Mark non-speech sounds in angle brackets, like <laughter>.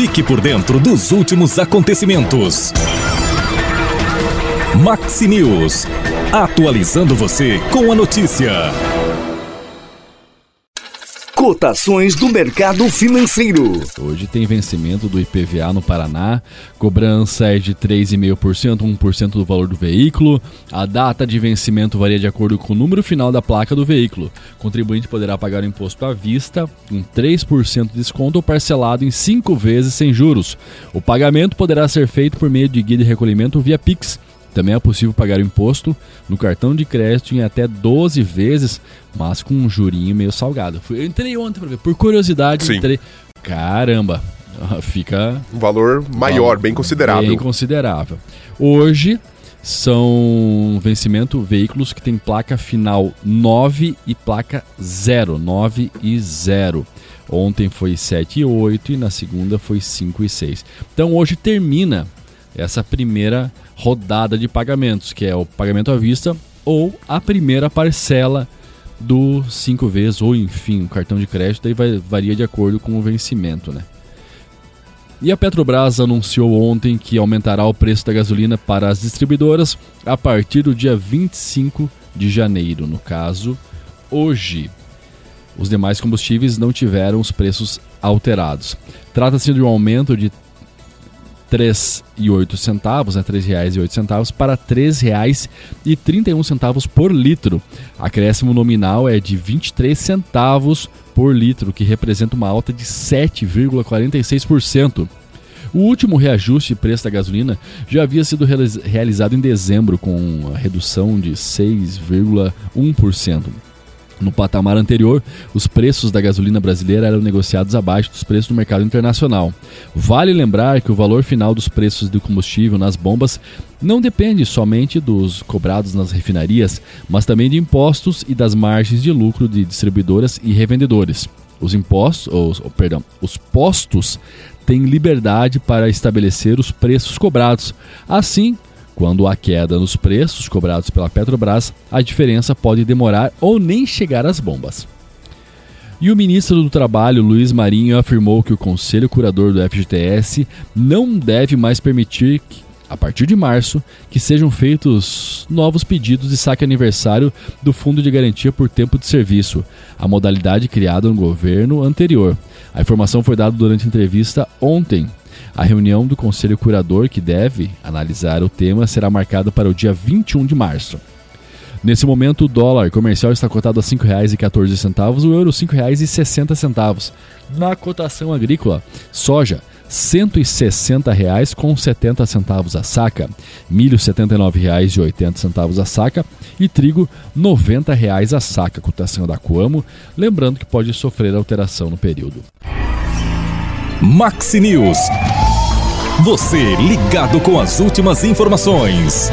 Fique por dentro dos últimos acontecimentos. Maxi News. Atualizando você com a notícia. Cotações do mercado financeiro. Hoje tem vencimento do IPVA no Paraná. Cobrança é de 3,5%, 1% do valor do veículo. A data de vencimento varia de acordo com o número final da placa do veículo. O contribuinte poderá pagar o imposto à vista, com 3% de desconto ou parcelado em 5 vezes sem juros. O pagamento poderá ser feito por meio de guia de recolhimento via Pix também é possível pagar o imposto no cartão de crédito em até 12 vezes, mas com um jurinho meio salgado. Eu entrei ontem para ver, por curiosidade, Sim. entrei. Caramba, <laughs> fica. Um valor maior, bem considerável. Bem considerável. Hoje são vencimento veículos que tem placa final 9 e placa 0, 9 e 0. Ontem foi 7 e 8 e na segunda foi 5 e 6. Então hoje termina essa primeira rodada de pagamentos, que é o pagamento à vista ou a primeira parcela do 5 vezes, ou enfim, o cartão de crédito, aí vai, varia de acordo com o vencimento, né? E a Petrobras anunciou ontem que aumentará o preço da gasolina para as distribuidoras a partir do dia 25 de janeiro, no caso, hoje. Os demais combustíveis não tiveram os preços alterados. Trata-se de um aumento de 3,08 centavos, né, R$ 3,08 para R$ 3,31 por litro. Acréscimo nominal é de 23 centavos por litro, que representa uma alta de 7,46%. O último reajuste de preço da gasolina já havia sido realizado em dezembro, com a redução de 6,1%. No patamar anterior, os preços da gasolina brasileira eram negociados abaixo dos preços do mercado internacional. Vale lembrar que o valor final dos preços do combustível nas bombas não depende somente dos cobrados nas refinarias, mas também de impostos e das margens de lucro de distribuidoras e revendedores. Os impostos, ou, perdão, os postos têm liberdade para estabelecer os preços cobrados. Assim, quando há queda nos preços cobrados pela Petrobras, a diferença pode demorar ou nem chegar às bombas. E o ministro do Trabalho, Luiz Marinho, afirmou que o Conselho Curador do FGTS não deve mais permitir, que, a partir de março, que sejam feitos novos pedidos de saque aniversário do Fundo de Garantia por Tempo de Serviço, a modalidade criada no governo anterior. A informação foi dada durante entrevista ontem a reunião do Conselho Curador, que deve analisar o tema, será marcada para o dia 21 de março. Nesse momento, o dólar comercial está cotado a R$ 5,14, o euro R$ 5,60. Na cotação agrícola, soja R$ 160,70 com 70 centavos a saca, milho R$ 79,80 a saca e trigo R$ 90 a saca, cotação da Coamo, lembrando que pode sofrer alteração no período. Maxi News. Você ligado com as últimas informações.